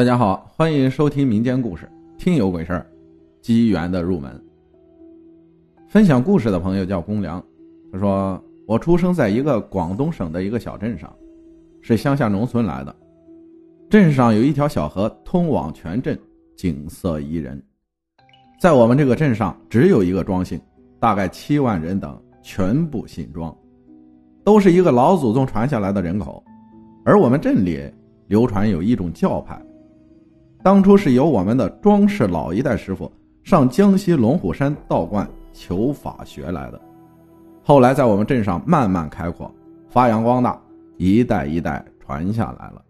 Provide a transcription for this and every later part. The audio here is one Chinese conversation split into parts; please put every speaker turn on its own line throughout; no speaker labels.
大家好，欢迎收听民间故事《听有鬼事儿》，机缘的入门。分享故事的朋友叫公良，他说：“我出生在一个广东省的一个小镇上，是乡下农村来的。镇上有一条小河通往全镇，景色宜人。在我们这个镇上，只有一个庄姓，大概七万人等全部姓庄，都是一个老祖宗传下来的人口。而我们镇里流传有一种教派。”当初是由我们的庄氏老一代师傅上江西龙虎山道观求法学来的，后来在我们镇上慢慢开阔，发扬光大，一代一代传下来了，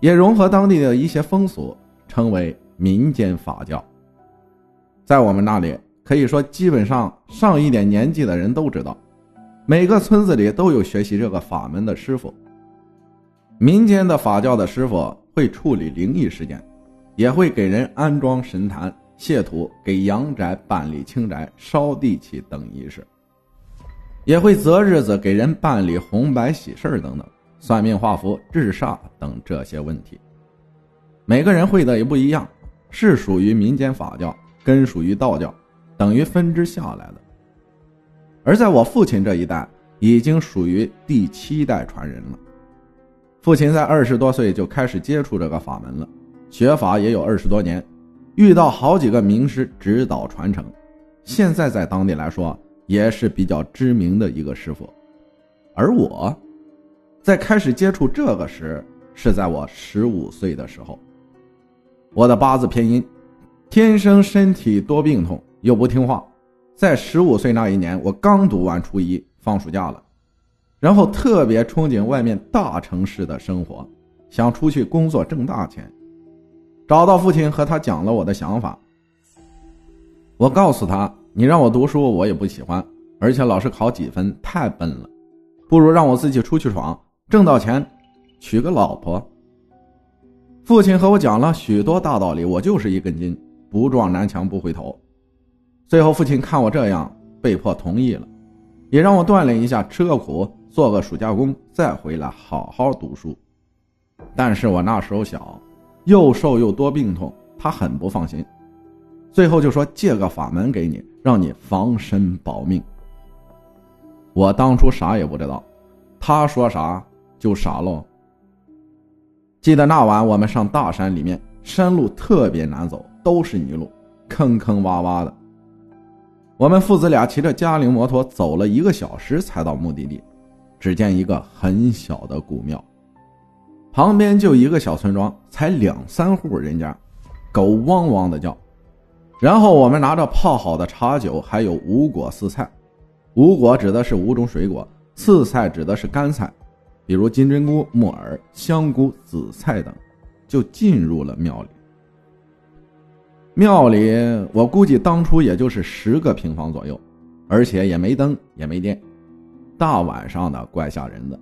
也融合当地的一些风俗，称为民间法教。在我们那里，可以说基本上上一点年纪的人都知道，每个村子里都有学习这个法门的师傅。民间的法教的师傅。会处理灵异事件，也会给人安装神坛、谢土、给阳宅办理清宅、烧地契等仪式，也会择日子给人办理红白喜事等等，算命画符、治煞等这些问题。每个人会的也不一样，是属于民间法教，根属于道教，等于分支下来的。而在我父亲这一代，已经属于第七代传人了。父亲在二十多岁就开始接触这个法门了，学法也有二十多年，遇到好几个名师指导传承，现在在当地来说也是比较知名的一个师傅。而我，在开始接触这个时，是在我十五岁的时候。我的八字偏阴，天生身体多病痛，又不听话。在十五岁那一年，我刚读完初一，放暑假了。然后特别憧憬外面大城市的生活，想出去工作挣大钱。找到父亲和他讲了我的想法。我告诉他：“你让我读书，我也不喜欢，而且老是考几分，太笨了。不如让我自己出去闯，挣到钱，娶个老婆。”父亲和我讲了许多大道理，我就是一根筋，不撞南墙不回头。最后，父亲看我这样，被迫同意了，也让我锻炼一下，吃个苦。做个暑假工，再回来好好读书。但是我那时候小，又瘦又多病痛，他很不放心。最后就说借个法门给你，让你防身保命。我当初啥也不知道，他说啥就啥喽。记得那晚我们上大山里面，山路特别难走，都是泥路，坑坑洼洼的。我们父子俩骑着嘉陵摩托走了一个小时才到目的地。只见一个很小的古庙，旁边就一个小村庄，才两三户人家，狗汪汪的叫。然后我们拿着泡好的茶酒，还有五果四菜，五果指的是五种水果，四菜指的是干菜，比如金针菇、木耳、香菇、紫菜等，就进入了庙里。庙里我估计当初也就是十个平方左右，而且也没灯，也没电。大晚上的怪吓人的，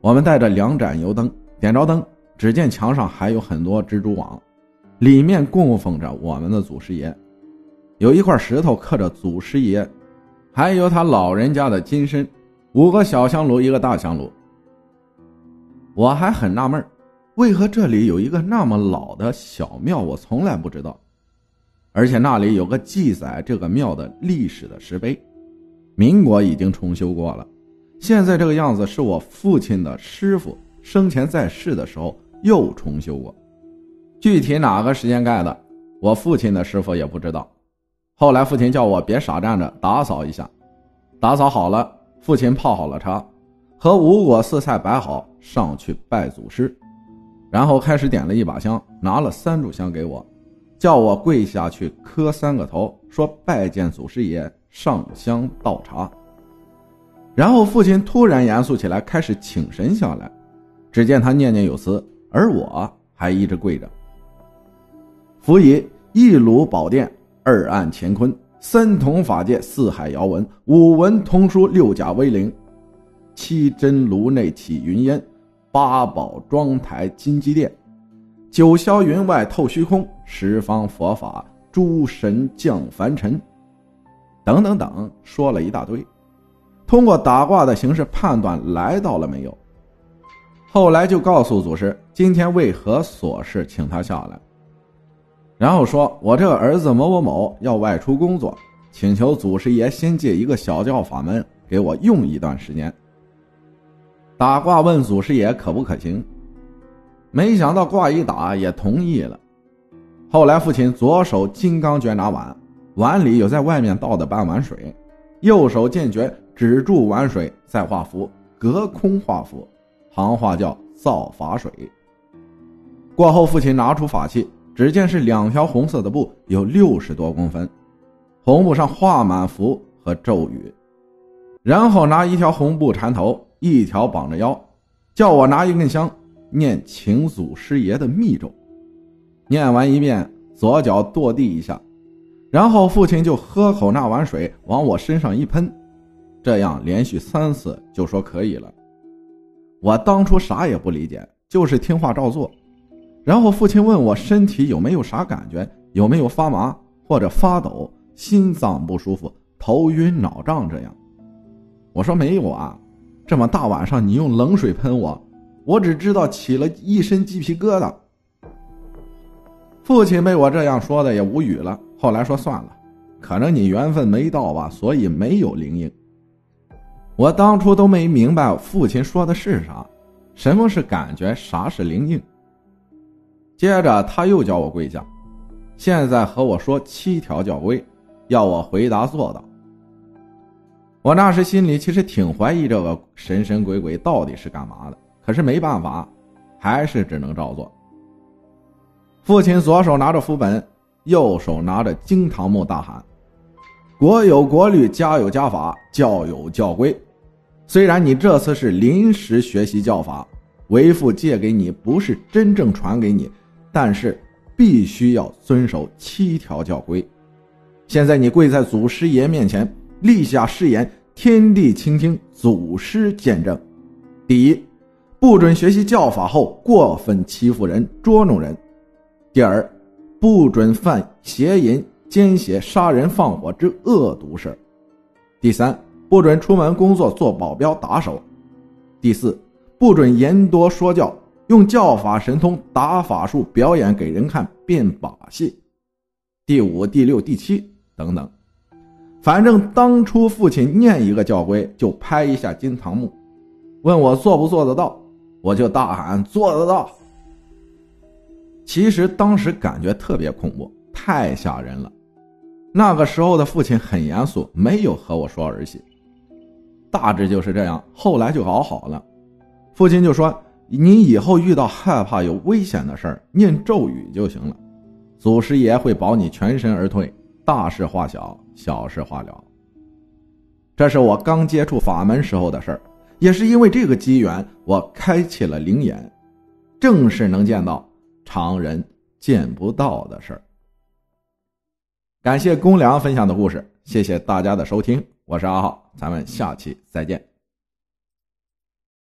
我们带着两盏油灯，点着灯，只见墙上还有很多蜘蛛网，里面供奉着我们的祖师爷，有一块石头刻着祖师爷，还有他老人家的金身，五个小香炉，一个大香炉。我还很纳闷，为何这里有一个那么老的小庙，我从来不知道，而且那里有个记载这个庙的历史的石碑。民国已经重修过了，现在这个样子是我父亲的师傅生前在世的时候又重修过，具体哪个时间盖的，我父亲的师傅也不知道。后来父亲叫我别傻站着，打扫一下。打扫好了，父亲泡好了茶，和五果四菜摆好，上去拜祖师，然后开始点了一把香，拿了三炷香给我，叫我跪下去磕三个头，说拜见祖师爷。上香倒茶，然后父亲突然严肃起来，开始请神下来。只见他念念有词，而我还一直跪着。辅以一炉宝殿，二案乾坤，三统法界，四海遥闻，五文通书，六甲威灵，七真炉内起云烟，八宝庄台金鸡殿，九霄云外透虚空，十方佛法诸神降凡尘。等等等，说了一大堆，通过打卦的形式判断来到了没有。后来就告诉祖师今天为何琐事，请他下来。然后说：“我这个儿子某某某要外出工作，请求祖师爷先借一个小教法门给我用一段时间。”打卦问祖师爷可不可行，没想到卦一打也同意了。后来父亲左手金刚卷拿碗，碗里有在外面倒的半碗水，右手剑诀止住碗水，再画符，隔空画符，行话叫造法水。过后父亲拿出法器。只见是两条红色的布，有六十多公分，红布上画满符和咒语，然后拿一条红布缠头，一条绑着腰，叫我拿一根香，念请祖师爷的密咒，念完一遍，左脚跺地一下，然后父亲就喝口那碗水，往我身上一喷，这样连续三次就说可以了。我当初啥也不理解，就是听话照做。然后父亲问我身体有没有啥感觉，有没有发麻或者发抖、心脏不舒服、头晕脑胀这样。我说没有啊，这么大晚上你用冷水喷我，我只知道起了一身鸡皮疙瘩。父亲被我这样说的也无语了。后来说算了，可能你缘分没到吧，所以没有灵应。我当初都没明白父亲说的是啥，什么是感觉，啥是灵应。接着他又叫我跪下，现在和我说七条教规，要我回答做到。我那时心里其实挺怀疑这个神神鬼鬼到底是干嘛的，可是没办法，还是只能照做。父亲左手拿着符本，右手拿着惊堂木，大喊：“国有国律，家有家法，教有教规。虽然你这次是临时学习教法，为父借给你，不是真正传给你。”但是必须要遵守七条教规。现在你跪在祖师爷面前，立下誓言，天地倾听，祖师见证。第一，不准学习教法后过分欺负人、捉弄人；第二，不准犯邪淫、奸邪、杀人放火之恶毒事；第三，不准出门工作做保镖、打手；第四，不准言多说教。用教法神通打法术表演给人看变把戏，第五、第六、第七等等，反正当初父亲念一个教规就拍一下金堂木，问我做不做得到，我就大喊做得到。其实当时感觉特别恐怖，太吓人了。那个时候的父亲很严肃，没有和我说儿戏，大致就是这样。后来就搞好了，父亲就说。你以后遇到害怕有危险的事儿，念咒语就行了，祖师爷会保你全身而退，大事化小，小事化了。这是我刚接触法门时候的事儿，也是因为这个机缘，我开启了灵眼，正是能见到常人见不到的事儿。感谢公良分享的故事，谢谢大家的收听，我是阿浩，咱们下期再见。